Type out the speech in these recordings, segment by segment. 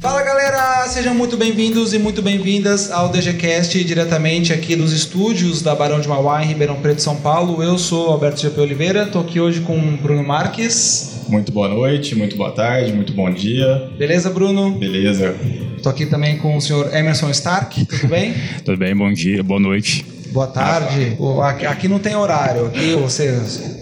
Fala galera, sejam muito bem-vindos e muito bem-vindas ao DGCast, diretamente aqui dos estúdios da Barão de Mauá, em Ribeirão Preto, São Paulo. Eu sou Alberto GP Oliveira, tô aqui hoje com o Bruno Marques. Muito boa noite, muito boa tarde, muito bom dia. Beleza, Bruno? Beleza? Tô aqui também com o senhor Emerson Stark, tudo bem? Tudo bem, bom dia, boa noite. Boa tarde. Aqui não tem horário, aqui você,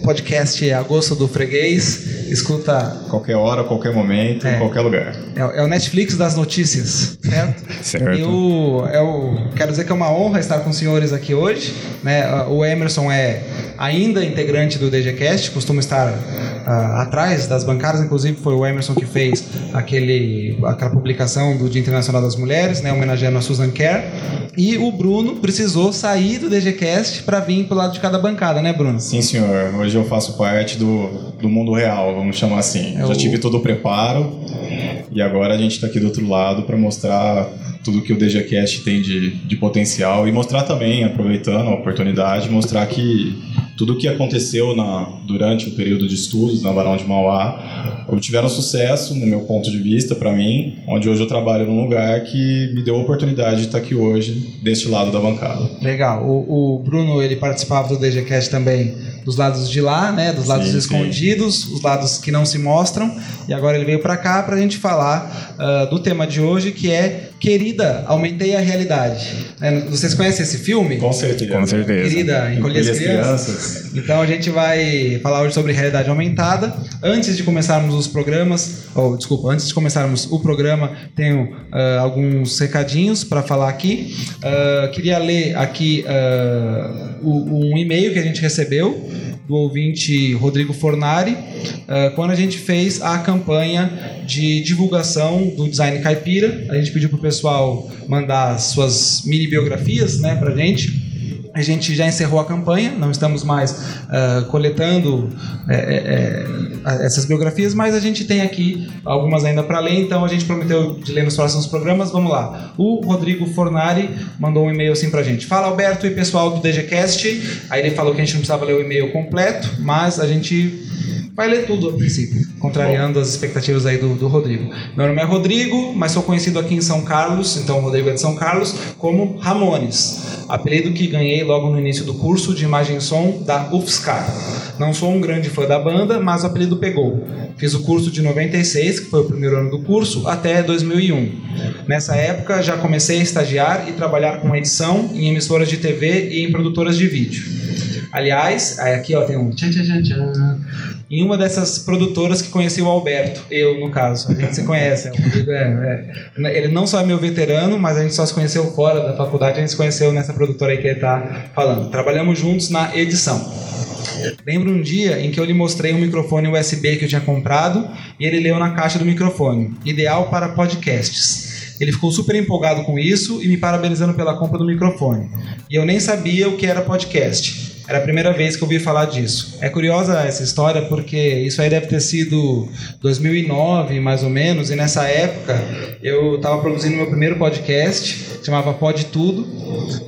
podcast é a gosto do freguês, escuta, Qualquer hora, qualquer momento, É. em qualquer lugar. é, o- é o Netflix das notícias, certo? Certo. Eu, eu quero dizer que é uma honra estar com os senhores aqui hoje. Né? O Emerson é ainda integrante do DGCast, costuma estar ah, atrás das bancadas, inclusive foi o Emerson que fez aquele, aquela publicação do Dia Internacional das Mulheres, né? homenageando a Susan Kerr. E o Bruno precisou sair do DGCast para vir pro lado de cada bancada, né, Bruno? Sim, senhor. Hoje eu faço parte do, do mundo real, vamos chamar assim. É Já o- tive todo o preparo e agora a gente está aqui do outro lado para mostrar tudo que o DGCast tem de, de potencial e mostrar também, aproveitando a oportunidade, mostrar que tudo o que aconteceu na, durante o período de estudos na Barão de Mauá obtiveram sucesso, no meu ponto de vista, para mim, onde hoje eu trabalho num lugar que me deu a oportunidade de estar aqui hoje, deste lado da bancada. Legal. O, o Bruno ele participava do DGCast também dos lados de lá, né? Dos lados Sim, sim. escondidos, os lados que não se mostram. E agora ele veio para cá para a gente falar ah, do tema de hoje, que é Querida, aumentei a realidade. É, vocês conhecem esse filme? Com certeza. Com certeza. Querida, encolher as crianças. Então a gente vai falar hoje sobre realidade aumentada. Antes de começarmos os programas, ou desculpa, antes de começarmos o programa, tenho ah, alguns recadinhos para falar aqui. Ah, queria ler aqui o- um e-mail que a gente recebeu do ouvinte Rodrigo Fornari, quando a gente fez a campanha de divulgação do design caipira. A gente pediu para o pessoal mandar suas mini biografias né, para gente. A gente já encerrou a campanha, não estamos mais ah, coletando é, é, é, essas biografias, mas a gente tem aqui algumas ainda para ler, então a gente prometeu de ler nos próximos programas. Vamos lá. O Rodrigo Fornari mandou um e-mail assim pra gente. Fala Alberto e pessoal do DGCast. Aí ele falou que a gente não precisava ler o e-mail completo, mas a gente vai ler tudo a princípio, contrariando as expectativas aí do, do Rodrigo. Meu nome é Rodrigo, mas sou conhecido aqui em São Carlos, então o Rodrigo é de São Carlos, como Ramones, apelido que ganhei logo no início do curso de imagem e som da UFSCar. Não sou um grande fã da banda, mas o apelido pegou. Fiz o curso de 96, que foi o primeiro ano do curso, até 2001. Nessa época já comecei a estagiar e trabalhar com edição em emissoras de TV e em produtoras de vídeo. Aliás, aqui ó, tem um tchan, tchan, tchan, tchan. Em uma dessas produtoras que conheci o Alberto, eu no caso, a gente se conhece. Rodrigo é- é- ele não só é meu veterano, mas a gente só se conheceu fora da faculdade, a gente se conheceu nessa produtora aí que ele tá falando. Trabalhamos juntos na edição. Lembro um dia em que eu lhe mostrei um microfone USB que eu tinha comprado e ele leu na caixa do microfone, ideal para podcasts. Ele ficou super empolgado com isso e me parabenizando pela compra do microfone. E eu nem sabia o que era podcast. Era a primeira vez que eu ouvi falar disso. É curiosa essa história porque isso aí deve ter sido 2009, mais ou menos, e nessa época eu estava produzindo meu primeiro podcast, chamava Pode Tudo,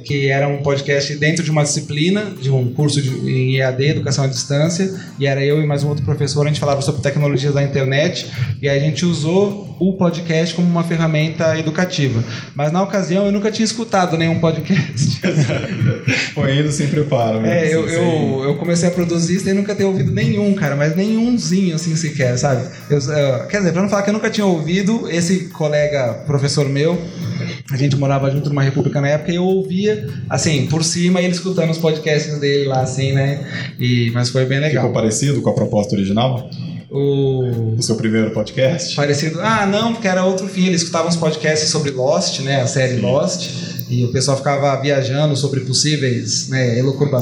que era um podcast dentro de uma disciplina, de um curso de, em EAD, Educação à Distância, e era eu e mais um outro professor, a gente falava sobre tecnologias da internet, e a gente usou o podcast como uma ferramenta educativa. Mas na ocasião eu nunca tinha escutado nenhum podcast. Foi indo sem preparo. mesmo, É, eu, eu, eu comecei a produzir sem nunca ter ouvido nenhum, cara, mas nenhumzinho assim sequer, sabe? Eu, eh, quer dizer, pra não falar que eu nunca tinha ouvido, esse colega professor meu, a gente morava junto numa república na época e eu ouvia, assim, por cima, ele escutando os podcasts dele lá, assim, né? E, mas foi bem Ficou legal. parecido com a proposta original? O. O seu primeiro podcast? Parecido. Ah, não, porque era outro fim. Ele escutava uns podcasts sobre Lost, né? A série Lost. E o pessoal ficava viajando sobre possíveis né, elocurba-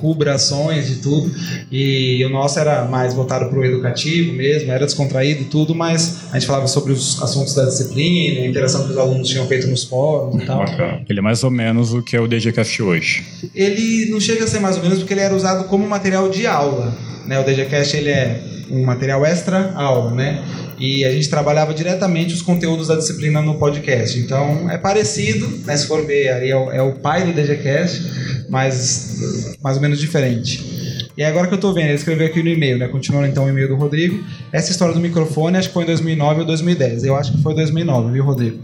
cubra ações de tudo. E o nosso era mais voltado para o educativo mesmo, era descontraído tudo, mas a gente falava sobre os assuntos da disciplina, a interação que os alunos tinham feito nos fóruns e tal. Bacana. Ele é mais ou menos o que é o DGCast hoje. Ele não chega a ser mais ou menos porque ele era usado como material de aula. Né? O DGCast ele é um material extra aula, né? E a gente trabalhava diretamente os conteúdos da disciplina no podcast. Então é parecido, né? Se for ver, aí é o, é o pai do DGCast, mas mais ou menos diferente. E agora que eu tô vendo, ele escreveu aqui no e-mail, né? Continuando então o e-mail do Rodrigo. Essa história do microfone, acho que foi em 2009 ou 2010. Eu acho que foi 2009, viu, Rodrigo?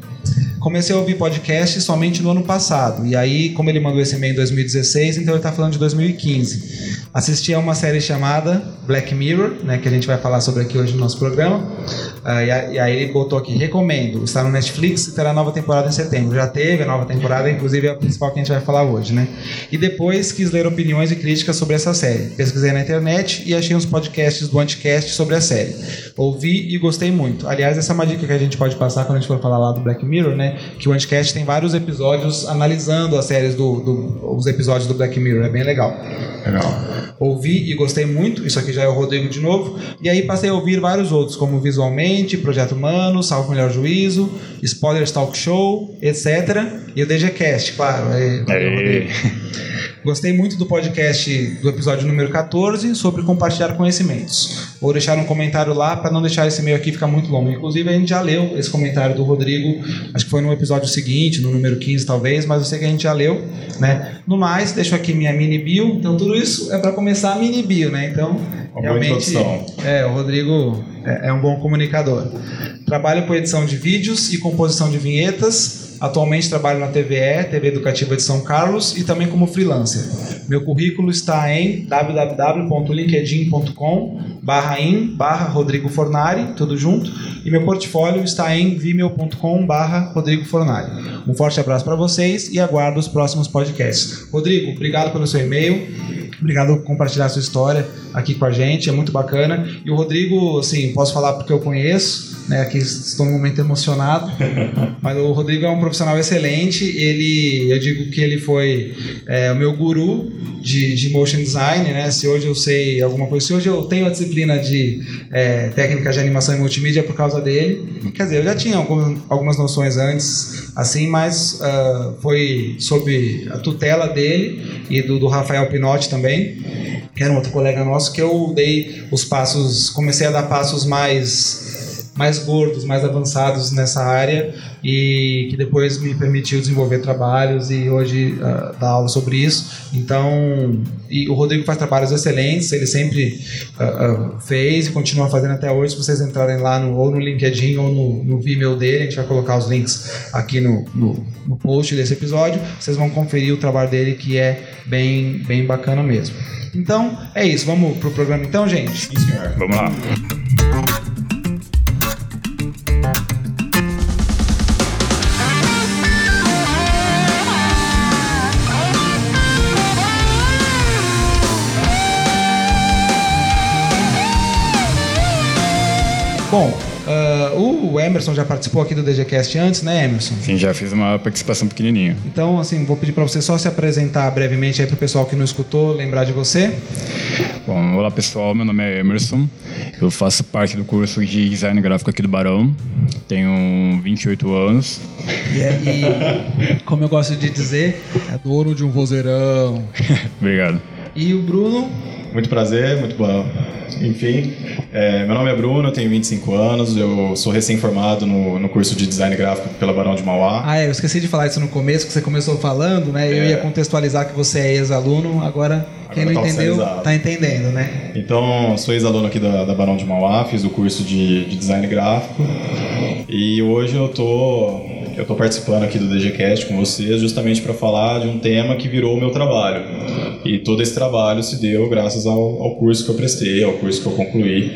Comecei a ouvir podcast somente no ano passado. E aí, como ele mandou esse e-mail em 2016, então ele está falando de 2015. Assisti a uma série chamada Black Mirror, né, que a gente vai falar sobre aqui hoje no nosso programa. Ah, e, aí ele botou aqui, recomendo. Está no Netflix e terá nova temporada em setembro. Já teve a nova temporada, inclusive é a principal que a gente vai falar hoje, né? E depois quis ler opiniões e críticas sobre essa série. Pesquisei na internet e achei uns podcasts do Anticast sobre a série. Ouvi e gostei muito. Aliás, essa é uma dica que a gente pode passar quando a gente for falar lá do Black Mirror, né? Que o Anticast tem vários episódios analisando as séries do, do- os episódios do Black Mirror. É bem legal. Legal. Ouvi e gostei muito. Isso aqui já é o Rodrigo de novo. E aí passei a ouvir vários outros, como Visualmente, Projeto Humano, Salvo Melhor Juízo, Spoilers Talk Show, etc. E o DGCast, claro. Aê. Rodrigo. Gostei muito do podcast do episódio número 14 sobre compartilhar conhecimentos. Vou deixar um comentário lá para não deixar esse e-mail aqui ficar muito longo. Inclusive, a gente já leu esse comentário do Rodrigo, acho que foi no episódio seguinte, no número 15 talvez, mas eu sei que a gente já leu, né? No mais, deixo aqui minha mini bio. Então, tudo isso é para começar a mini bio, né? Então, Uma realmente. É, o Rodrigo é, é um bom comunicador. Trabalho com edição de vídeos e composição de vinhetas. Atualmente trabalho na TVE, TV Educativa de São Carlos, e também como freelancer. Meu currículo está em www.linkedin.com barra in barra Rodrigo Fornari, tudo junto, e meu portfólio está em vimeo.com Rodrigo Fornari. Um forte abraço para vocês e aguardo os próximos podcasts. Rodrigo, obrigado pelo seu e-mail. Obrigado por compartilhar sua história aqui com a gente, é muito bacana. E o Rodrigo, assim, posso falar porque eu conheço, né? Aqui estou num momento emocionado. Mas o Rodrigo é um profissional excelente. Ele, eu digo que ele foi é, o meu guru de, de motion design, né? Se hoje eu sei alguma coisa, se hoje eu tenho a disciplina de é, técnica de animação e multimídia é por causa dele. Quer dizer, eu já tinha algum- algumas noções antes, assim, mas ah, foi sob a tutela dele e do, do Rafael Pinotti também, que era um outro colega nosso, que eu dei os passos, comecei a dar passos mais mais gordos, mais avançados nessa área e que depois me permitiu desenvolver trabalhos e hoje ah, dar aula sobre isso. Então, e o Rodrigo faz trabalhos excelentes, ele sempre ah, ah, fez e continua fazendo até hoje. Se vocês entrarem lá no, ou no LinkedIn ou no, no Vimeo dele, a gente vai colocar os links aqui no, no, no post desse episódio. Vocês vão conferir o trabalho dele que é bem, bem bacana mesmo. Então, é isso. Vamos pro programa então, gente? Sim, senhor. Vamos lá. Bom, ah, o Emerson já participou aqui do DGCast antes, né, Emerson? Sim, já fiz uma participação pequenininha. Então, assim, vou pedir para você só se apresentar brevemente aí para o pessoal que não escutou, lembrar de você. Bom, olá pessoal, meu nome é Emerson. Eu faço parte do curso de design gráfico aqui do Barão. Tenho 28 anos. E, e, como eu gosto de dizer, é dono de um vozeirão. Obrigado. E o Bruno, Muito prazer, muito bom. Enfim, é, meu nome é Bruno, eu tenho 25 anos, eu sou recém-formado no, no curso de design gráfico pela Barão de Mauá. ah, é, eu esqueci de falar isso no começo, que você começou falando, né? Eu É. ia contextualizar que você é ex-aluno, agora quem não tá entendeu, tá entendendo, né? Então, sou ex-aluno aqui da, da Barão de Mauá, fiz o curso de, de design gráfico e hoje eu tô, eu tô participando aqui do DGCast com vocês justamente para falar de um tema que virou o meu trabalho. E todo esse trabalho se deu graças ao, ao curso que eu prestei, ao curso que eu concluí,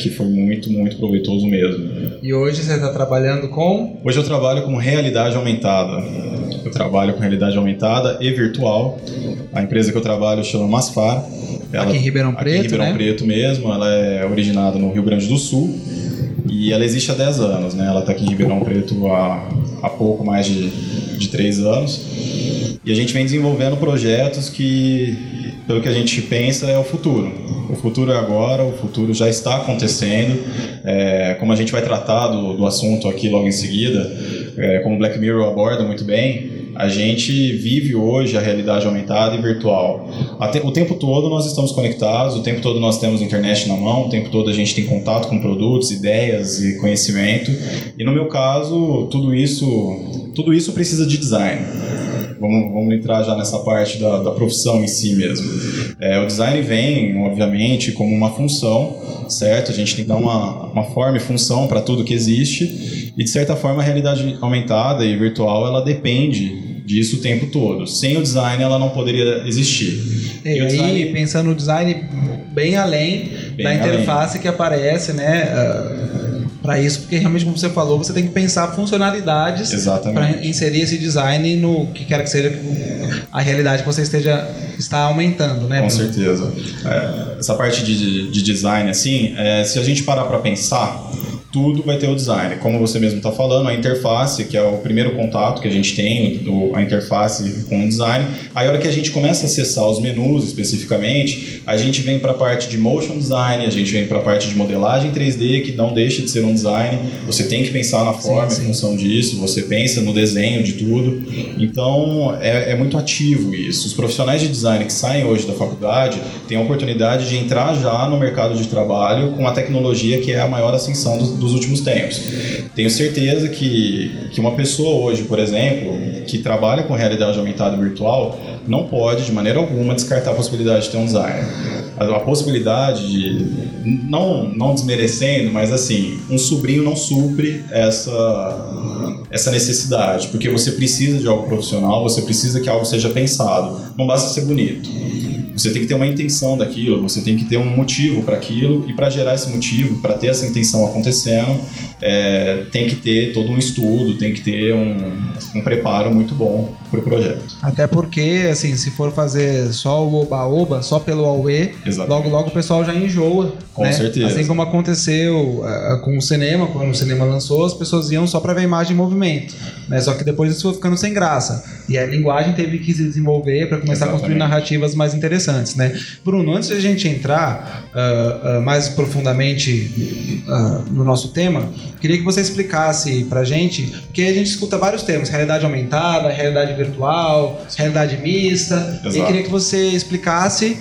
que foi muito, muito proveitoso mesmo. E hoje você está trabalhando com. Hoje eu trabalho com realidade aumentada. Eu trabalho com realidade aumentada e virtual. A empresa que eu trabalho chama Masfar. Aqui em Ribeirão aqui Preto, em Ribeirão né? Preto mesmo. Ela é originada no Rio Grande do Sul e ela existe há 10 anos, né? Ela está aqui em Ribeirão Preto há, há pouco mais de, de 3 anos. E a gente vem desenvolvendo projetos que pelo que a gente pensa, é o futuro. O futuro é agora, o futuro já está acontecendo. É, como a gente vai tratar do, do assunto aqui logo em seguida, é, como Black Mirror aborda muito bem, a gente vive hoje a realidade aumentada e virtual. O tempo todo nós estamos conectados, o tempo todo nós temos internet na mão, o tempo todo a gente tem contato com produtos, ideias e conhecimento. E no meu caso, tudo isso, tudo isso precisa de design. Vamos, vamos entrar já nessa parte da, da profissão em si mesmo. É, o design vem, obviamente, como uma função, certo? A gente tem que dar uma, uma forma e função para tudo que existe. E, de certa forma, a realidade aumentada e virtual, ela depende disso o tempo todo. Sem o design ela não poderia existir. E, e aí, design... pensando no design bem além bem da interface além. que aparece, né? Uh, para isso, porque realmente, como você falou, você tem que pensar funcionalidades para inserir esse design no que quer que seja a realidade que você esteja está aumentando, né? Com certeza. É, essa parte de, de design, assim, é, se a gente parar para pensar, tudo vai ter o design. Como você mesmo está falando, a interface, que é o primeiro contato que a gente tem, a interface com o design. Aí, a hora que a gente começa a acessar os menus especificamente, a gente vem para a parte de motion design, a gente vem para a parte de modelagem 3D, que não deixa de ser um design. Você tem que pensar na forma sim, sim. e função disso, você pensa no desenho de tudo. Então, é, é muito ativo isso. Os profissionais de design que saem hoje da faculdade têm a oportunidade de entrar já no mercado de trabalho com a tecnologia que é a maior ascensão dos dos últimos tempos. Tenho certeza que, que uma pessoa hoje, por exemplo, que trabalha com realidade aumentada virtual, não pode de maneira alguma descartar a possibilidade de ter um designer. A, a possibilidade de, não, não desmerecendo, mas assim, um sobrinho não supre essa, essa necessidade, porque você precisa de algo profissional, você precisa que algo seja pensado. Não basta ser bonito. Você tem que ter uma intenção daquilo, você tem que ter um motivo para aquilo, e para gerar esse motivo, para ter essa intenção acontecendo, é, tem que ter todo um estudo, tem que ter um, um preparo muito bom o projeto. Até porque, assim, se for fazer só o oba-oba, só pelo Aue, logo logo o pessoal já enjoa. Com né? certeza. Assim como aconteceu uh, com o cinema, quando o cinema lançou, as pessoas iam só para ver imagem em movimento. Né? Só que depois isso foi ficando sem graça. E a linguagem teve que se desenvolver para começar Exatamente. a construir narrativas mais interessantes né? Bruno, antes de a gente entrar uh, uh, mais profundamente no nosso tema, queria que você explicasse pra gente, porque a gente escuta vários termos, realidade aumentada, realidade virtual, realidade mista, Exato. e queria que você explicasse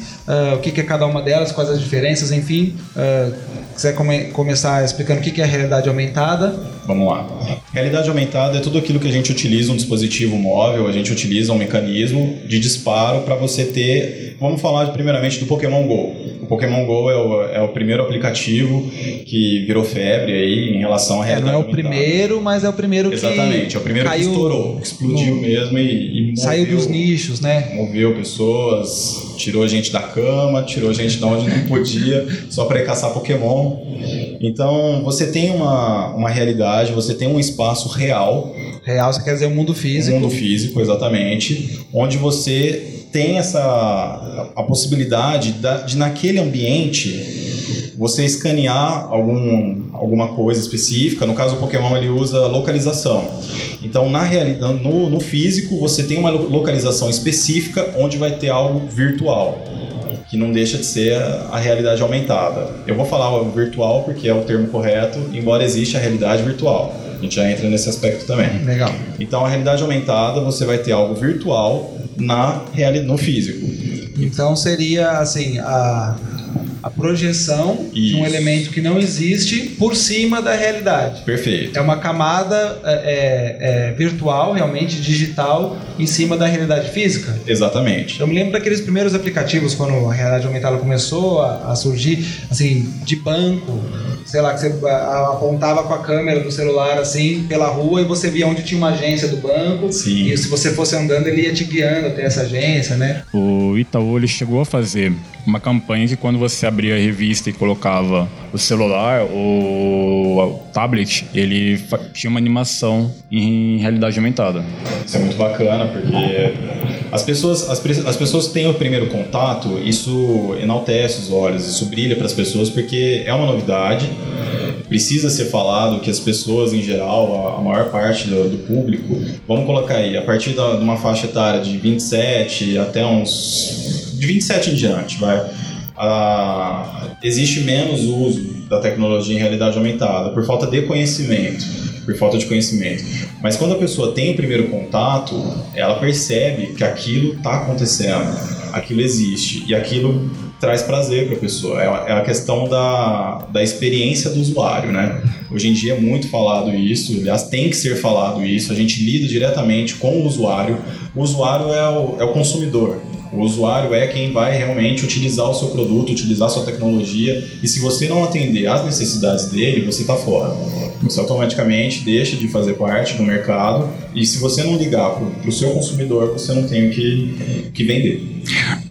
o que, que é cada uma delas, quais as diferenças, enfim, quiser come começar explicando o que é a realidade aumentada. Vamos lá. Realidade aumentada é tudo aquilo que a gente utiliza um dispositivo móvel, a gente utiliza um mecanismo de disparo para você ter. Vamos falar primeiramente do Pokémon Go. O Pokémon Go é o, é o primeiro aplicativo que virou febre aí em relação à realidade. É, não é o primeiro, mas é o primeiro que. Exatamente, é o primeiro caiu que estourou, explodiu no... mesmo e, e saiu dos nichos, né? Moveu pessoas, tirou gente da cama, tirou gente de onde não podia, só para caçar Pokémon. Então você tem uma, uma realidade, você tem um espaço real. Real, você quer dizer o mundo físico. Um mundo físico, exatamente. Onde você tem essa a possibilidade de naquele ambiente você escanear algum, alguma coisa específica. No caso, o Pokémon ele usa localização. Então, na realidade, no, no físico, você tem uma localização específica onde vai ter algo virtual que não deixa de ser a realidade aumentada. Eu vou falar o virtual porque é o termo correto, embora exista a realidade virtual. A gente já entra nesse aspecto também. Legal. Então, a realidade aumentada, você vai ter algo virtual na no físico. Então, seria assim, a a projeção Isso. de um elemento que não existe por cima da realidade. Perfeito. É uma camada é, é, é, virtual, realmente digital, em cima da realidade física. Exatamente. Eu me lembro daqueles primeiros aplicativos quando a realidade aumentada começou a, a surgir, assim, de banco, sei lá, que você apontava com a câmera do celular assim pela rua e você via onde tinha uma agência do banco. Sim. E se você fosse andando, ele ia te guiando até essa agência, né? O Itaú ele chegou a fazer uma campanha que quando você abria a revista e colocava o celular ou o tablet, ele tinha uma animação em realidade aumentada. Isso é muito bacana, porque as pessoas, as, as pessoas têm o primeiro contato, isso enaltece os olhos, isso brilha para as pessoas, porque é uma novidade, precisa ser falado que as pessoas em geral, a, a maior parte do, do, público, vamos colocar aí, a partir da, de uma faixa etária de 27 até uns de 27 em diante, vai. Existe menos uso da tecnologia em realidade aumentada por falta de conhecimento, por falta de conhecimento. Mas quando a pessoa tem o primeiro contato, ela percebe que aquilo está acontecendo, aquilo existe e aquilo traz prazer para a pessoa. É, é a questão da, da experiência do usuário, né? Hoje em dia é muito falado isso, aliás, tem que ser falado isso. A gente lida diretamente com o usuário. O usuário é o, é o consumidor. O usuário é quem vai realmente utilizar o seu produto, utilizar a sua tecnologia. E se você não atender às necessidades dele, você está fora. Você automaticamente deixa de fazer parte do mercado. E se você não ligar para o seu consumidor, você não tem o que, que vender.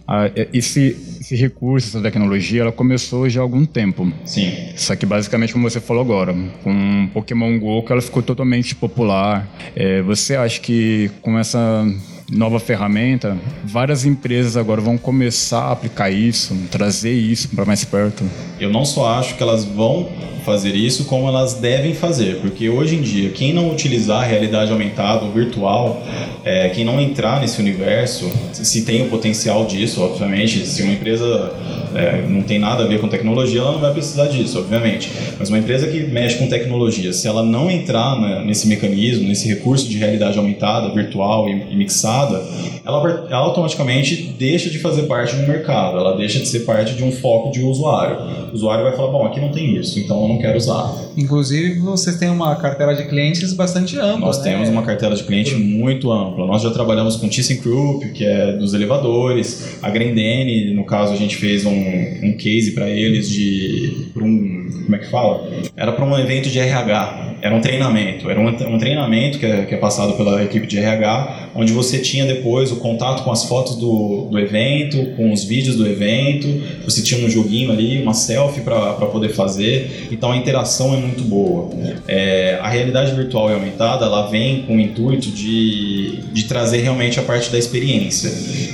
Ah, esse, esse recurso, essa tecnologia, ela começou já há algum tempo. Sim. Só que basicamente, como você falou agora, com Pokémon GO, que ela ficou totalmente popular. É, você acha que com essa nova ferramenta, várias empresas agora vão começar a aplicar isso, trazer isso para mais perto? Eu não só acho que elas vão fazer isso, como elas devem fazer, porque hoje em dia, quem não utilizar a realidade aumentada ou virtual, é, quem não entrar nesse universo, se tem o potencial disso, obviamente, se uma empresa é, não tem nada a ver com tecnologia, ela não vai precisar disso, obviamente. Mas uma empresa que mexe com tecnologia, se ela não entrar né, nesse mecanismo, nesse recurso de realidade aumentada, virtual e, e mixada, ela, ela, automaticamente deixa de fazer parte do mercado, ela deixa de ser parte de um foco de usuário. O usuário vai falar, bom, aqui não tem isso, então eu não quero usar. Inclusive, vocês têm uma carteira de clientes bastante ampla. Nós né? temos uma carteira de cliente muito ampla. Nós já trabalhamos com ThyssenKrupp, que é dos elevadores, a Grendene, no caso a gente fez um, um case para eles de um como é que fala? Era para um evento de RH era um treinamento. Era um, treinamento que é, que é, passado pela equipe de RH, onde você tinha depois o contato com as fotos do, do evento, com os vídeos do evento, você tinha um joguinho ali, uma selfie para poder fazer. Então a interação é muito boa. É, a realidade virtual e aumentada ela vem com o intuito de, de trazer realmente a parte da experiência.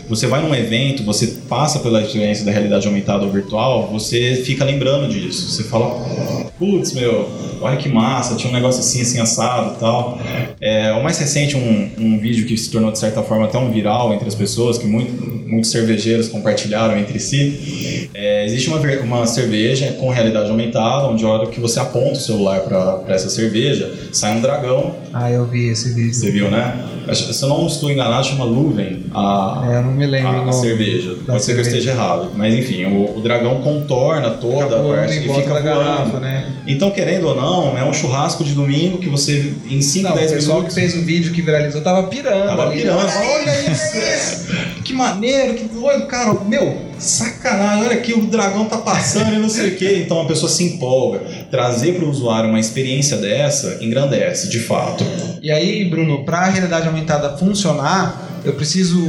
Você vai num evento, você passa pela experiência da realidade aumentada ou virtual, você fica lembrando disso. Você fala, putz, meu, olha que massa, tinha um negócio assim, assim, assado e tal. É, o mais recente, um, um vídeo que se tornou, de certa forma, até um viral entre as pessoas, que muito, muitos cervejeiros compartilharam entre si. É, existe uma, uma cerveja com realidade aumentada, onde a hora que você aponta o celular para essa cerveja, sai um dragão. Ah, eu vi esse vídeo. Você viu, né? Se eu não estou enganado, chama Luven a, é, eu não me lembro a, a cerveja. Pode ser que eu esteja errado. Mas enfim, o, o dragão contorna toda fica a parte e fica voando. Garrafa, né? Então, querendo ou não, é um churrasco de domingo que você, em 5, 10 minutos... O pessoal que fez o vídeo que viralizou tava pirando. Tava ali. pirando. Olha isso! que maneiro, que doido, cara. Meu, sacanagem, olha aqui, o dragão tá passando e não sei o quê. Então a pessoa se empolga. Trazer para o usuário uma experiência dessa engrandece, de fato. E aí, Bruno, para a realidade aumentada funcionar, eu preciso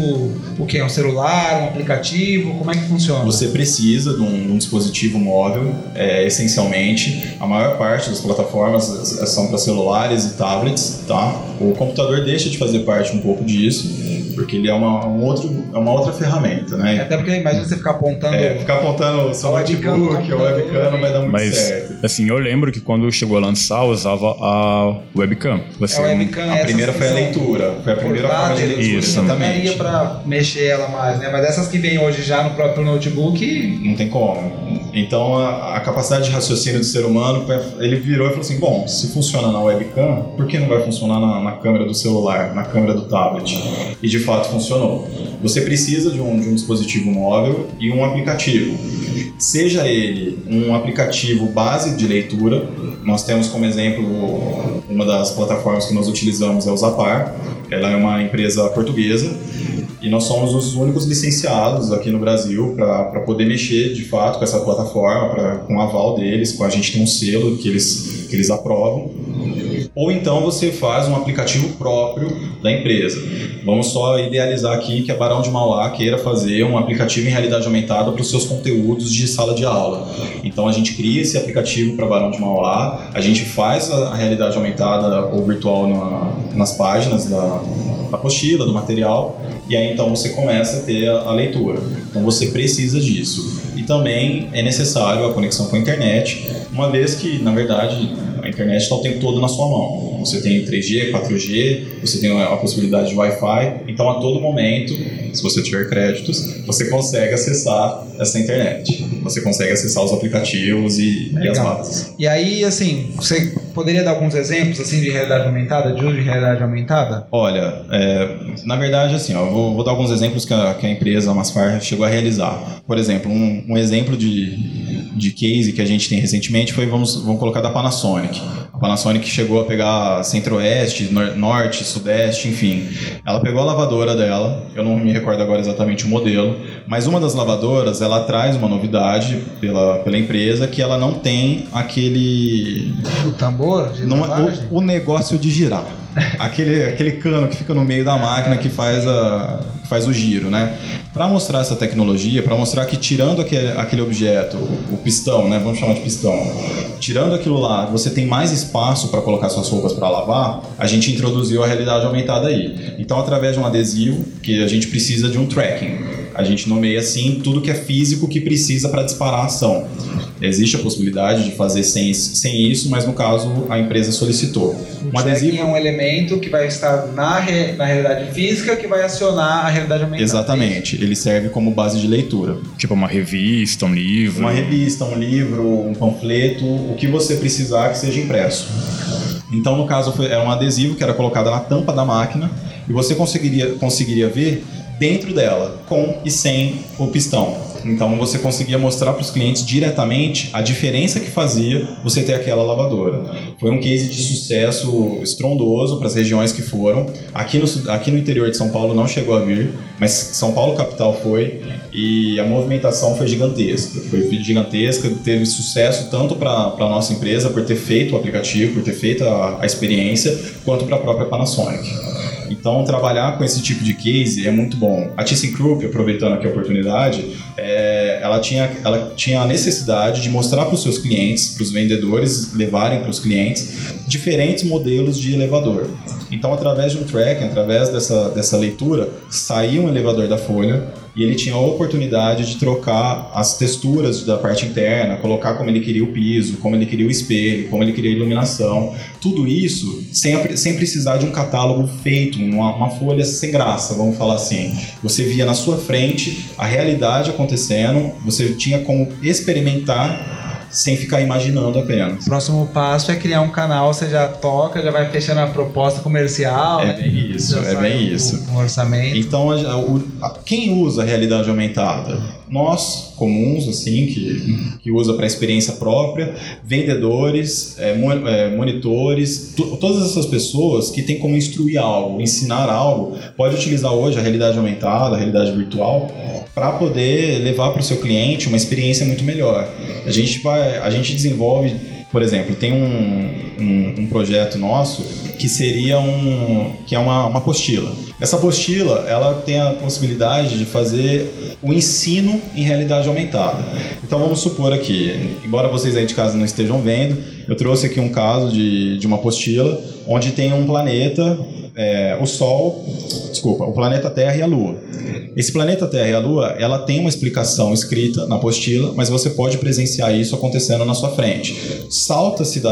o que? Um celular, um aplicativo? Como é que funciona? Você precisa de um, um dispositivo móvel, é, essencialmente. A maior parte das plataformas são para celulares e tablets, tá? O computador deixa de fazer parte um pouco disso porque ele é uma, um outro, é uma outra ferramenta, né? Até porque imagina você ficar apontando. É, ficar apontando o seu notebook, o webcam não vai dar muito Mas, certo. Assim, eu lembro que quando chegou a lançar, usava a webcam. Você, a webcam a primeira foi a leitura, foi a primeira forma de leitura. Isso, exatamente. Não para mexer ela mais, né? Mas essas que vem hoje já no próprio notebook. Não tem como. Então a, a capacidade de raciocínio do ser humano, ele virou e falou assim: bom, se funciona na webcam, por que não vai funcionar na, na câmera do celular, na câmera do tablet? E de fato funcionou. Você precisa de um, de um dispositivo móvel e um aplicativo. Seja ele um aplicativo base de leitura, nós temos como exemplo uma das plataformas que nós utilizamos é o Zapar. Ela é uma empresa portuguesa e nós somos os únicos licenciados aqui no Brasil para poder mexer de fato com essa plataforma, pra, com o aval deles, com a gente tem um selo que eles, que eles aprovam. Ou então você faz um aplicativo próprio da empresa. Vamos só idealizar aqui que a Barão de Mauá queira fazer um aplicativo em realidade aumentada para os seus conteúdos de sala de aula. Então a gente cria esse aplicativo para Barão de Mauá, a gente faz a realidade aumentada ou virtual na, nas páginas da, da apostila, do material, e aí então você começa a ter a, a leitura. Então você precisa disso. E também é necessário a conexão com a internet, uma vez que, na verdade, a internet está o tempo todo na sua mão. Você tem 3G, 4G, você tem a possibilidade de Wi-Fi, então a todo momento se você tiver créditos, você consegue acessar essa internet. Você consegue acessar os aplicativos e, e as bases. E aí, assim, você poderia dar alguns exemplos assim de realidade aumentada, de uso de realidade aumentada? Olha, é, na verdade, assim, ó, vou, vou, dar alguns exemplos que a, que a empresa Masfar chegou a realizar. Por exemplo, um, um exemplo de, de case que a gente tem recentemente foi, vamos, vamos colocar da Panasonic. A Panasonic chegou a pegar centro-oeste, norte, sudeste, enfim. Ela pegou a lavadora dela, eu não me recordo agora exatamente o modelo, mas uma das lavadoras, ela traz uma novidade pela, pela empresa que ela não tem aquele... O tambor de não, é o, o negócio de girar. aquele, aquele cano que fica no meio da máquina que faz, a, faz o giro, né? Para mostrar essa tecnologia, para mostrar que tirando aquele, aquele objeto, o, o pistão, né? Vamos chamar de pistão, tirando aquilo lá, você tem mais espaço para colocar suas roupas para lavar. A gente introduziu a realidade aumentada aí. Então, através de um adesivo, que a gente precisa de um tracking. A gente nomeia assim tudo que é físico que precisa para disparar a ação. Existe a possibilidade de fazer sem, sem isso, mas no caso a empresa solicitou. Um adesivo é um elemento que vai estar na, re, na realidade física que vai acionar a realidade aumentada. Exatamente. Ele serve como base de leitura. Tipo uma revista, um livro. Uma revista, um livro, um panfleto, o que você precisar que seja impresso. Então, no caso, foi, era um adesivo que era colocado na tampa da máquina e você conseguiria, conseguiria ver dentro dela, com e sem o pistão. Então você conseguia mostrar para os clientes diretamente a diferença que fazia você ter aquela lavadora. Foi um case de sucesso estrondoso para as regiões que foram. Aqui no, aqui no interior de São Paulo não chegou a vir, mas São Paulo capital foi e a movimentação foi gigantesca. Foi gigantesca, teve sucesso tanto para a nossa empresa por ter feito o aplicativo, por ter feito a, a experiência, quanto para a própria Panasonic. Então, trabalhar com esse tipo de case é muito bom. A ThyssenKrupp, aproveitando aqui a oportunidade, é, ela, tinha, ela tinha a necessidade de mostrar para os seus clientes, para os vendedores levarem para os clientes, diferentes modelos de elevador. Então, através de um tracking, através dessa, dessa leitura, saía um elevador da folha e ele tinha a oportunidade de trocar as texturas da parte interna, colocar como ele queria o piso, como ele queria o espelho, como ele queria a iluminação. Tudo isso sem, sem precisar de um catálogo feito, uma, uma folha sem graça, vamos falar assim. Você via na sua frente a realidade acontecendo, você tinha como experimentar sem ficar imaginando apenas. O próximo passo é criar um canal, você já toca, já vai fechando a proposta comercial. É né? Isso, é bem isso. Um orçamento. Então, a, o, a, quem usa a realidade aumentada? Nós, comuns, assim, que, que usa para experiência própria, vendedores, é, é, monitores, todas essas pessoas que têm como instruir algo, ensinar algo, pode utilizar hoje a realidade aumentada, a realidade virtual, para poder levar para o seu cliente uma experiência muito melhor. A gente vai a gente desenvolve, por exemplo, tem um, um, um projeto nosso que seria um que é uma, uma apostila. Essa apostila ela tem a possibilidade de fazer o ensino em realidade aumentada. Então vamos supor aqui, embora vocês aí de casa não estejam vendo, eu trouxe aqui um caso de, de uma apostila onde tem um planeta, é, o Sol, desculpa, o planeta Terra e a Lua. Esse planeta Terra e a Lua, ela tem uma explicação escrita na apostila, mas você pode presenciar isso acontecendo na sua frente. Salta-se da,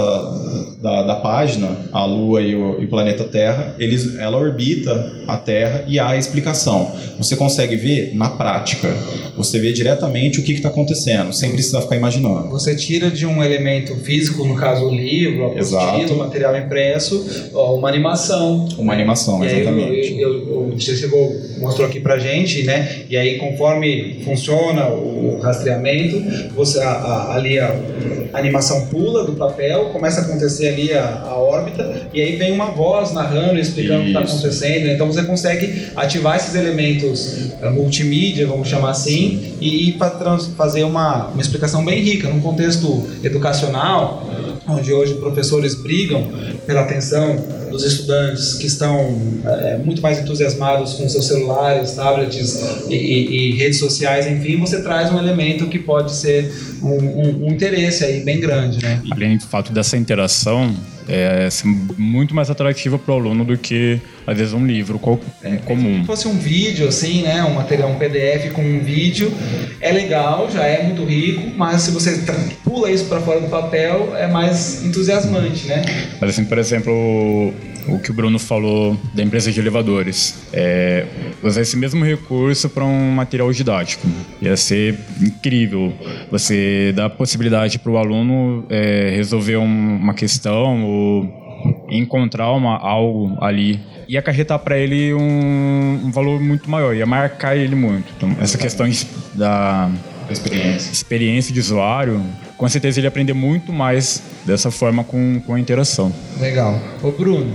da, da, página, a Lua e o, e o, planeta Terra, eles, ela orbita a Terra e há a explicação. Você consegue ver na prática. Você vê diretamente o que está acontecendo, sem precisar ficar imaginando. Você tira de um elemento físico, no caso o livro, a apostila, o material impresso, uma animação. Uma animação, exatamente. Eu, eu, você chegou, mostrou aqui pra gente, né? E aí, conforme funciona o rastreamento, você a, a, ali a, a, animação pula do papel, começa a acontecer ali a, órbita, e aí vem uma voz narrando, explicando Isso. o que está acontecendo. Então você consegue ativar esses elementos uh, multimídia, vamos chamar assim, e, e para fazer uma, uma explicação bem rica, num contexto educacional, onde hoje professores brigam pela atenção dos estudantes que estão é, muito mais entusiasmados com seus celulares, tablets e, e, e, redes sociais, enfim, você traz um elemento que pode ser um, um, um interesse aí bem grande, né? Além do fato dessa interação, é, muito mais atrativa para o aluno do que às vezes um livro é, comum. Se fosse um vídeo assim, né, um material, um PDF com um vídeo, é legal, já é muito rico, mas se você pula isso para fora do papel, é mais entusiasmante, né? Mas assim, por exemplo, o que o Bruno falou da empresa de elevadores. É, usar esse mesmo recurso para um material didático. Ia ser incrível. Você dá a possibilidade para o aluno é, resolver um, uma questão ou encontrar uma, algo ali e acarretar para ele um, um, valor muito maior, ia marcar ele muito. Então, essa questão de, da experiência. experiência de usuário com certeza ele aprender muito mais dessa forma com, com a interação. Legal. Ô Bruno,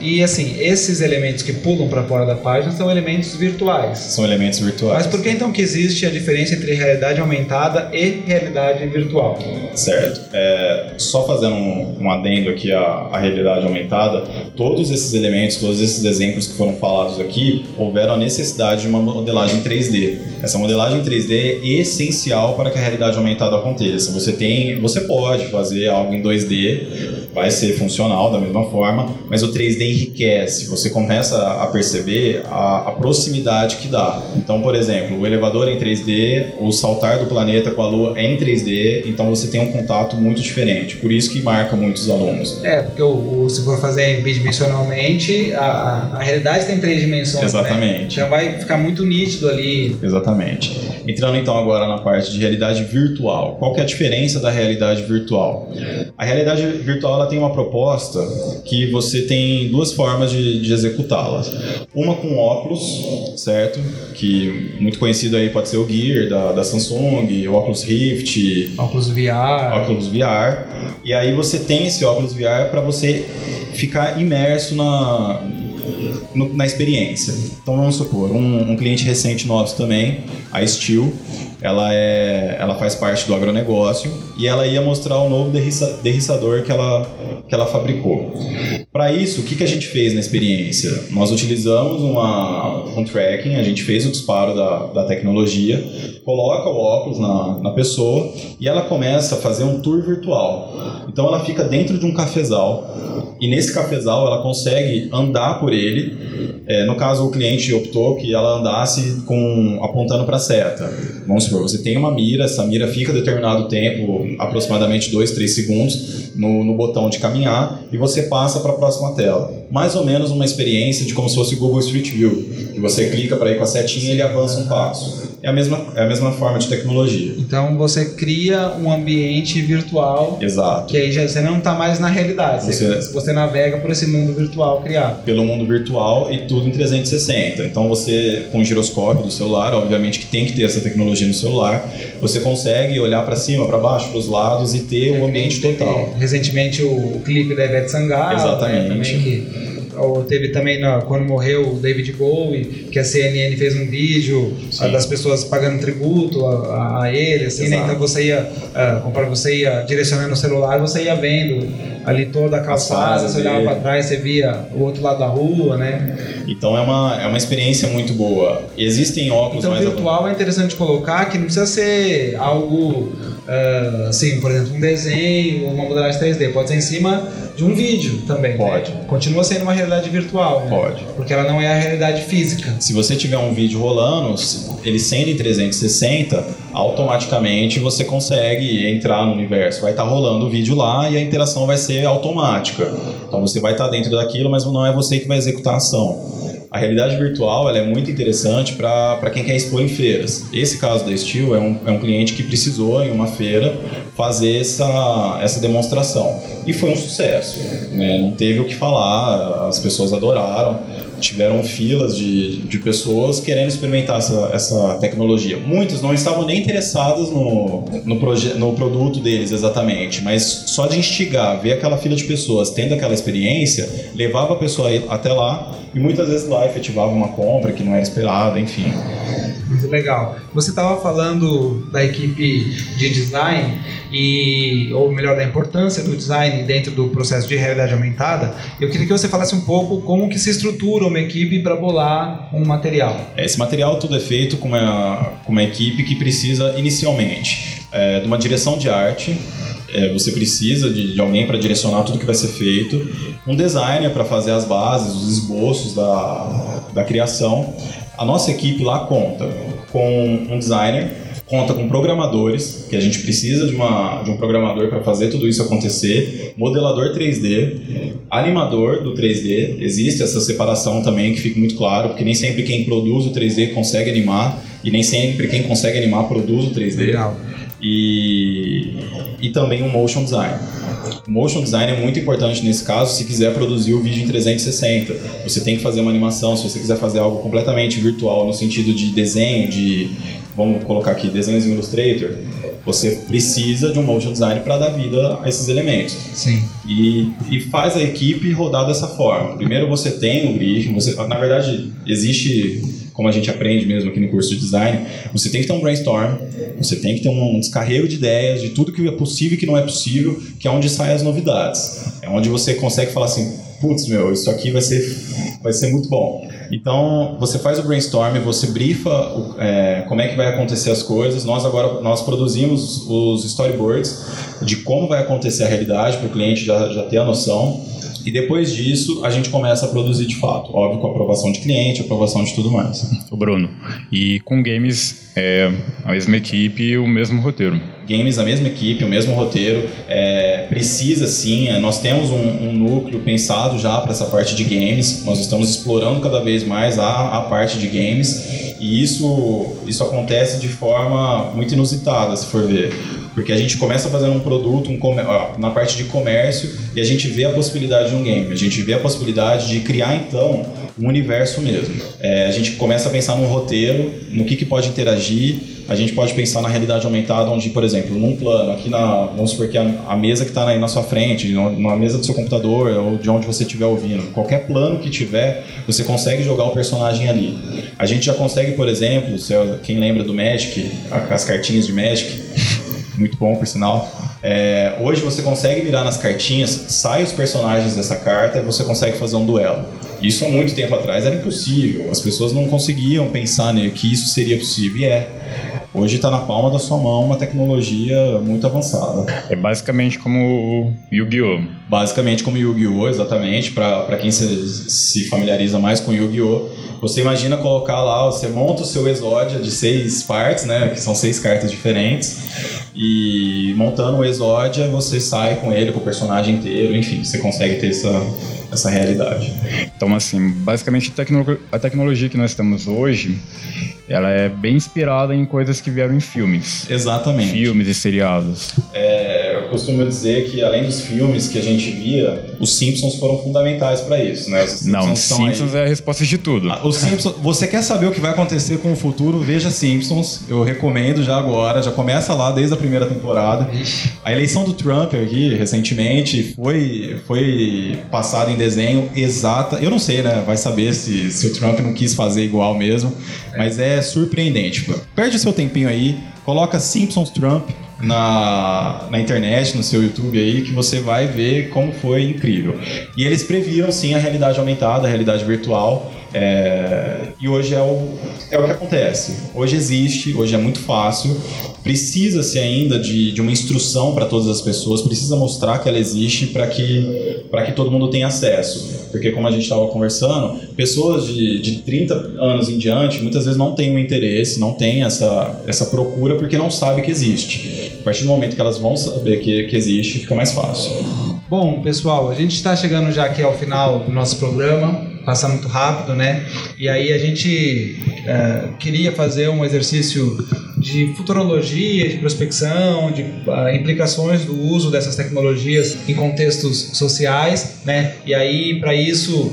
e assim, esses elementos que pulam para fora da página são elementos virtuais. São elementos virtuais. Mas por que então que existe a diferença entre realidade aumentada e realidade virtual? Certo. É, só fazendo um, um, adendo aqui à, à realidade aumentada, todos esses elementos, todos esses exemplos que foram falados aqui, houveram a necessidade de uma modelagem 3D. Essa modelagem 3D é essencial para que a realidade aumentada aconteça. Você tem tem, você pode fazer algo em 2D, vai ser funcional da mesma forma, mas o 3D enriquece. Você começa a perceber a, a proximidade que dá. Então, por exemplo, o elevador é em 3D, o saltar do planeta com a Lua é em 3D, então você tem um contato muito diferente. Por isso que marca muitos alunos. É, porque o, o se for fazer bidimensionalmente, a, a, realidade tem três dimensões. Né? Exatamente. Né? Então vai ficar muito nítido ali. Exatamente. Entrando então agora na parte de realidade virtual. Qual que é a diferença da realidade virtual. A realidade virtual ela tem uma proposta que você tem duas formas de, de executá-la. Uma com óculos, certo? Que muito conhecido aí pode ser o Gear da, da Samsung, o Oculus Rift, óculos VR, óculos VR. E aí você tem esse óculos VR para você ficar imerso na no, na experiência. Então vamos supor, um, um, cliente recente nosso também, a Steel, ela, é, ela faz parte do agronegócio e ela ia mostrar o novo derriçador que ela, que ela fabricou. Para isso, o que, que a gente fez na experiência? Nós utilizamos uma, um tracking, a gente fez o disparo da, da tecnologia, coloca o óculos na, na pessoa e ela começa a fazer um tour virtual. Então ela fica dentro de um cafezal e nesse cafezal ela consegue andar por ele. É, no caso, o cliente optou que ela andasse com apontando para a seta. Vamos supor, você tem uma mira, essa mira fica determinado tempo, aproximadamente 2, 3 segundos, no, no botão de caminhar e você passa para a próxima tela. Mais ou menos uma experiência de como se fosse o Google Street View, que você clica para ir com a setinha e ele avança um passo é a mesma, é a mesma forma de tecnologia. Então você cria um ambiente virtual. Exato. Que aí já, você não está mais na realidade. Você, você navega por esse mundo virtual criado. Pelo mundo virtual e tudo em 360. Então você, com o giroscópio do celular, obviamente que tem que ter essa tecnologia no celular, você consegue olhar para cima, para baixo, para os lados e ter o um ambiente total. Recentemente o clipe da Ivete Sangalo. Né, Exatamente. Né, também que ou teve também na, quando morreu o David Bowie, que a CNN fez um vídeo a, das pessoas pagando tributo a, a ele, assim, né? Então você ia, uh, conforme você ia direcionando o celular, você ia vendo ali toda a calçada, você olhava para trás, você via o outro lado da rua, né? Então é uma, é uma experiência muito boa. Existem óculos então, mais... Virtual é interessante colocar que não precisa ser algo, uh, assim, por exemplo, um desenho, uma modelagem 3D, pode ser em cima de um vídeo também. Né? Pode. Né? Continua sendo uma realidade virtual. Né? Pode. Porque ela não é a realidade física. Se você tiver um vídeo rolando, ele sendo em 360, automaticamente você consegue entrar no universo. Vai estar tá rolando o vídeo lá e a interação vai ser automática. Então você vai estar tá dentro daquilo, mas não é você que vai executar a ação. A realidade virtual ela é muito interessante para quem quer expor em feiras. Esse caso da Steel é um, é um cliente que precisou, em uma feira, fazer essa, essa demonstração. E foi um sucesso. Né? Não teve o que falar, as pessoas adoraram tiveram filas de, de pessoas querendo experimentar essa, essa tecnologia. Muitos não estavam nem interessados no, no, no produto deles exatamente, mas só de instigar, ver aquela fila de pessoas tendo aquela experiência, levava a pessoa até lá e muitas vezes lá efetivava uma compra que não era esperada, enfim. Muito legal. Você estava falando da equipe de design e, ou melhor, da importância do design dentro do processo de realidade aumentada. Eu queria que você falasse um pouco como que se estrutura uma equipe para bolar um material. Esse material tudo é feito com uma, com uma equipe que precisa inicialmente é, de uma direção de arte é, você precisa de, de alguém para direcionar tudo que vai ser feito, um designer para fazer as bases, os esboços da, da criação. A nossa equipe lá conta com um designer, conta com programadores, que a gente precisa de, uma, de um programador para fazer tudo isso acontecer, modelador 3D, animador do 3D, existe essa separação também que fica muito claro, porque nem sempre quem produz o 3D consegue animar e nem sempre quem consegue animar produz o 3D. Legal. E, e também um motion design. O motion design é muito importante nesse caso se quiser produzir o vídeo em 360. Você tem que fazer uma animação, se você quiser fazer algo completamente virtual no sentido de desenho, de vamos colocar aqui desenhos em Illustrator, você precisa de um motion design para dar vida a esses elementos. Sim. E, e faz a equipe rodar dessa forma. Primeiro você tem o briefing, você, na verdade, existe, como a gente aprende mesmo aqui no curso de design, você tem que ter um brainstorm, você tem que ter um descarrego de ideias, de tudo que é possível e que não é possível, que é onde saem as novidades. É onde você consegue falar assim, putz, meu, isso aqui vai ser, vai ser muito bom. Então, você faz o brainstorm, você brifa é, como é que vai acontecer as coisas. Nós agora nós produzimos os storyboards de como vai acontecer a realidade para o cliente já, já ter a noção. E depois disso, a gente começa a produzir de fato. Óbvio, com aprovação de cliente, aprovação de tudo mais. O Bruno. E com games, é a mesma equipe e o mesmo roteiro. Games, a mesma equipe, o mesmo roteiro. É, precisa sim, é, nós temos um, um núcleo pensado já para essa parte de games. Nós estamos explorando cada vez mais a, a parte de games. E isso, isso acontece de forma muito inusitada, se for ver. Porque a gente começa fazendo um produto um ó, na parte de comércio e a gente vê a possibilidade de um game. A gente vê a possibilidade de criar, então, um universo mesmo. É, a gente começa a pensar num roteiro, no que, que pode interagir. A gente pode pensar na realidade aumentada, onde, por exemplo, num plano, aqui na. Vamos supor que a, a mesa que está aí na sua frente, no- na mesa do seu computador ou de onde você estiver ouvindo, qualquer plano que tiver, você consegue jogar o personagem ali. A gente já consegue, por exemplo, quem lembra do Magic, a- as cartinhas de Magic, muito bom por sinal. É, hoje você consegue virar nas cartinhas, sai os personagens dessa carta e você consegue fazer um duelo. Isso há muito tempo atrás era impossível, as pessoas não conseguiam pensar né, que isso seria possível e é. Hoje está na palma da sua mão uma tecnologia muito avançada. É basicamente como o Yu-Gi-Oh! Basicamente como Yu-Gi-Oh! exatamente, para quem se, se familiariza mais com Yu-Gi-Oh! Você imagina colocar lá, você monta o seu Exódia de seis partes, né? Que são seis cartas diferentes. E montando o Exódia, você sai com ele, com o personagem inteiro, enfim, você consegue ter essa, essa realidade. Então, assim, basicamente a, tecno- a tecnologia que nós temos hoje, ela é bem inspirada em coisas que vieram em filmes. Exatamente. Filmes e seriados. É, costumo dizer que além dos filmes que a gente via, os Simpsons foram fundamentais para isso, né? Os Não, aí. Simpsons é a resposta de tudo. Ah, Os Simpsons, você quer saber o que vai acontecer com o futuro? Veja Simpsons. Eu recomendo já agora. Já começa lá desde a primeira temporada. A eleição do Trump aqui, recentemente, foi, foi passada em desenho exata. Eu não sei, né? Vai saber se, se o Trump não quis fazer igual mesmo. Mas é surpreendente. Perde seu tempinho aí, coloca Simpsons Trump na, na internet, no seu YouTube aí, que você vai ver como foi incrível. E eles previram sim a realidade aumentada, a realidade virtual. é, e hoje é o, é o que acontece. Hoje existe, hoje é muito fácil. Precisa-se ainda de, de uma instrução para todas as pessoas, precisa mostrar que ela existe para que, que todo mundo tenha acesso. Porque, como a gente estava conversando, pessoas de, de 30 anos em diante muitas vezes não têm o interesse, não têm essa, essa procura porque não sabem que existe. A partir do momento que elas vão saber que, que existe, fica mais fácil. Bom, pessoal, a gente está chegando já aqui ao final do nosso programa, passa muito rápido, né? E aí a gente eh, queria fazer um exercício de futurologia, de prospecção, de ah, implicações do uso dessas tecnologias em contextos sociais, né? E aí, para isso,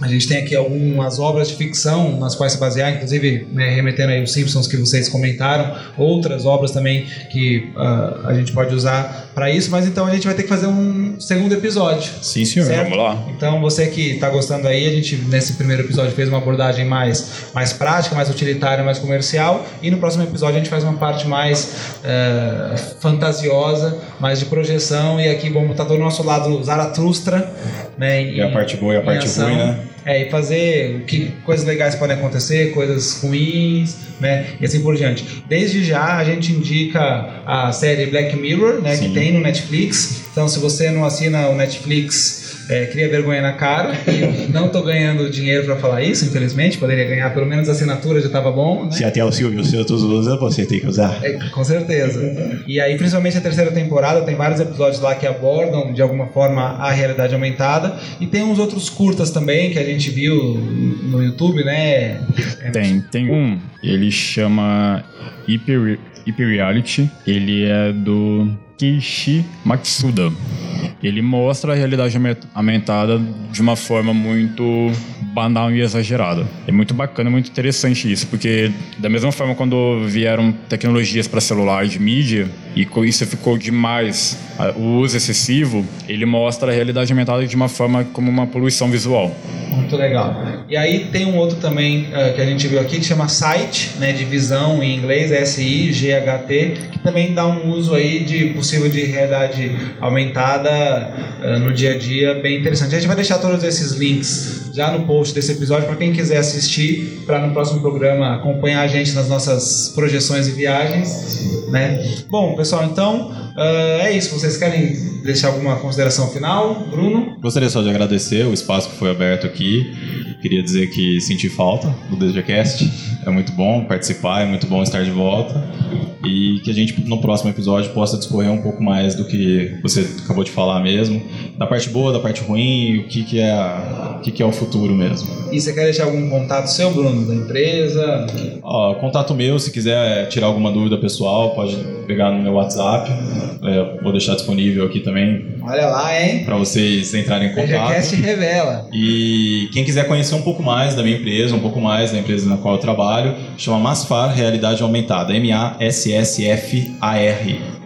a gente tem aqui algumas obras de ficção nas quais se basear, inclusive né, remetendo aí os Simpsons que vocês comentaram, outras obras também que ah, a gente pode usar para isso, mas então a gente vai ter que fazer um segundo episódio. Sim, senhor. Certo? Vamos lá? Então você que está gostando aí, a gente nesse primeiro episódio fez uma abordagem mais, mais prática, mais utilitária, mais comercial, e no próximo episódio a gente faz uma parte mais eh, fantasiosa, mais de projeção, e aqui vamos botar todo o nosso lado Zaratustra, né? E a parte boa e a em parte ação. ruim, né? É, e fazer o que coisas legais podem acontecer, coisas ruins, né? E assim por diante. Desde já a gente indica a série Black Mirror, né? Sim. Que tem no Netflix. Então, se você não assina o Netflix, É, cria vergonha na cara. E não tô ganhando dinheiro para falar isso, infelizmente. Poderia ganhar pelo menos a assinatura, já tava bom, né? Se até o Silvio Santos usa, você tem que usar. É, com certeza. E aí, principalmente a terceira temporada, tem vários episódios lá que abordam de alguma forma a realidade aumentada. E tem uns outros curtas também que a gente viu no YouTube, né? Tem, tem um. Ele chama Hyper, Hyper Reality. Ele é do Keiichi Matsuda. Ele mostra a realidade aumentada de uma forma muito banal e exagerada. É muito bacana, muito interessante isso, porque da mesma forma quando vieram tecnologias para celular de mídia e isso ficou demais, o uso excessivo, ele mostra a realidade aumentada de uma forma como uma poluição visual. Muito legal. E aí tem um outro também uh, que a gente viu aqui que chama Sight, né, de visão em inglês, S-I-G-H-T, que também dá um uso aí de possível de realidade aumentada uh, no dia a dia bem interessante. A gente vai deixar todos esses links já no post desse episódio para quem quiser assistir, para no próximo programa acompanhar a gente nas nossas projeções e viagens, né? Bom, pessoal, então uh, é isso. Vocês querem deixar alguma consideração final, Bruno? Gostaria só de agradecer o espaço que foi aberto aqui. Queria dizer que senti falta do DGCast. É muito bom participar, é muito bom estar de volta e que a gente no próximo episódio possa discorrer um pouco mais do que você acabou de falar mesmo, da parte boa, da parte ruim, o que, que é o que, que é o futuro mesmo. E você quer deixar algum contato seu, Bruno, da empresa? Ó, contato meu, se quiser tirar alguma dúvida pessoal, pode pegar no meu WhatsApp. É, vou deixar disponível aqui também. Olha lá, hein? Para vocês entrarem em contato. DGCast revela. E quem quiser conhecer um pouco mais da minha empresa, um pouco mais da empresa na qual eu trabalho, chama Masfar Realidade Aumentada. M-A-S-S-F-A-R.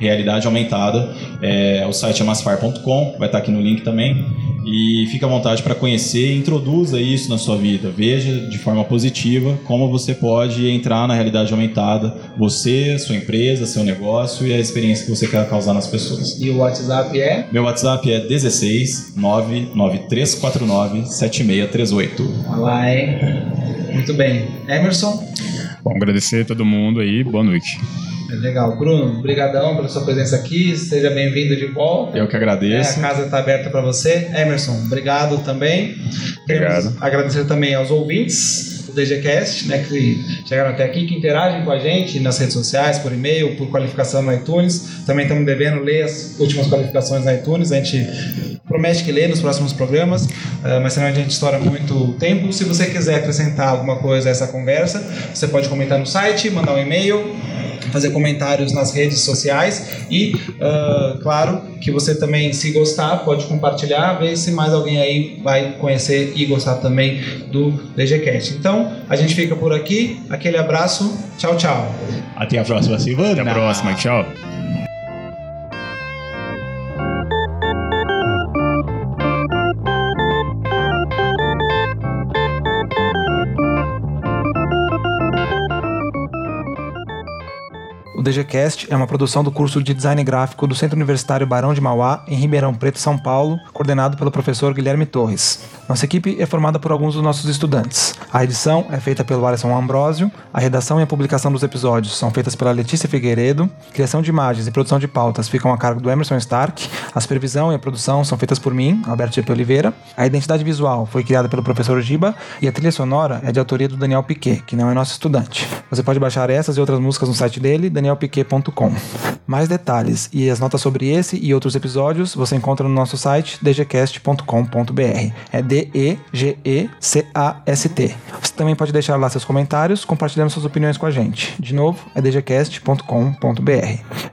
Realidade Aumentada. É, o site é masfar.com, vai estar aqui no link também e fique à vontade para conhecer, introduza isso na sua vida, veja de forma positiva como você pode entrar na realidade aumentada, você, sua empresa, seu negócio e a experiência que você quer causar nas pessoas. E o WhatsApp é? Meu WhatsApp é 16 99349 7638. Olá, hein? Muito bem. Emerson? Bom, agradecer a todo mundo aí, boa noite. Legal. Bruno, brigadão pela sua presença aqui. Seja bem-vindo de volta. Eu que agradeço. É, a casa está aberta para você. Emerson, obrigado também. Obrigado. Queremos agradecer também aos ouvintes do DGCast, né, que chegaram até aqui, que interagem com a gente nas redes sociais, por e-mail, por qualificação no iTunes. Também estamos devendo ler as últimas qualificações no iTunes. A gente promete que lê nos próximos programas, uh, mas senão a gente estoura muito tempo. Se você quiser acrescentar alguma coisa a essa conversa, você pode comentar no site, mandar um e-mail fazer comentários nas redes sociais e, uh, claro, que você também, se gostar, pode compartilhar, ver se mais alguém aí vai conhecer e gostar também do DGCast. Então, a gente fica por aqui. Aquele abraço. Tchau, tchau. Até a próxima semana. Até a próxima. Tchau. O DGCast é uma produção do curso de Design Gráfico do Centro Universitário Barão de Mauá, em Ribeirão Preto, São Paulo, coordenado pelo professor Guilherme Torres. Nossa equipe é formada por alguns dos nossos estudantes. A edição é feita pelo Alisson Ambrosio, a redação e a publicação dos episódios são feitas pela Letícia Figueiredo, criação de imagens e produção de pautas ficam a cargo do Emerson Stark, a supervisão e a produção são feitas por mim, Alberto G. Oliveira, a identidade visual foi criada pelo professor Giba e a trilha sonora é de autoria do Daniel Piquet, que não é nosso estudante. Você pode baixar essas e outras músicas no site dele, danielpiquet.com. Mais detalhes e as notas sobre esse e outros episódios você encontra no nosso site dgcast.com.br. É D-E-G-E-C-A-S-T. Você também pode deixar lá seus comentários, compartilhando suas opiniões com a gente. De novo, é dgcast.com.br.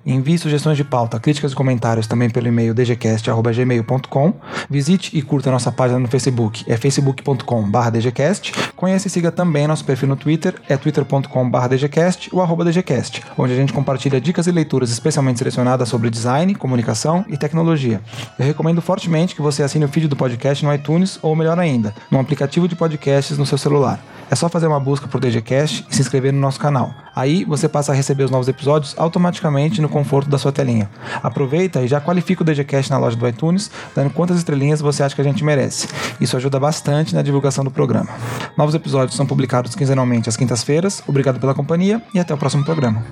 Envie sugestões de pauta, críticas e comentários também pelo e-mail dgcast.gmail.com. Visite e curta nossa página no Facebook, é facebook.com.br dgcast. Conheça e siga também nosso perfil no Twitter, é twitter.com.br dgcast ou arroba dgcast, onde a gente compartilha dicas e leituras especialmente selecionadas sobre design, comunicação e tecnologia. Eu recomendo fortemente que você assine o feed do podcast no iTunes ou, melhor ainda, no aplicativo de podcasts no seu celular. É só fazer uma busca por DGCast e se inscrever no nosso canal. Aí você passa a receber os novos episódios automaticamente no conforto da sua telinha. Aproveita e já qualifica o DGCast na loja do iTunes, dando quantas estrelinhas você acha que a gente merece. Isso ajuda bastante na divulgação do programa. Novos episódios são publicados quinzenalmente às quintas-feiras. Obrigado pela companhia e até o próximo programa.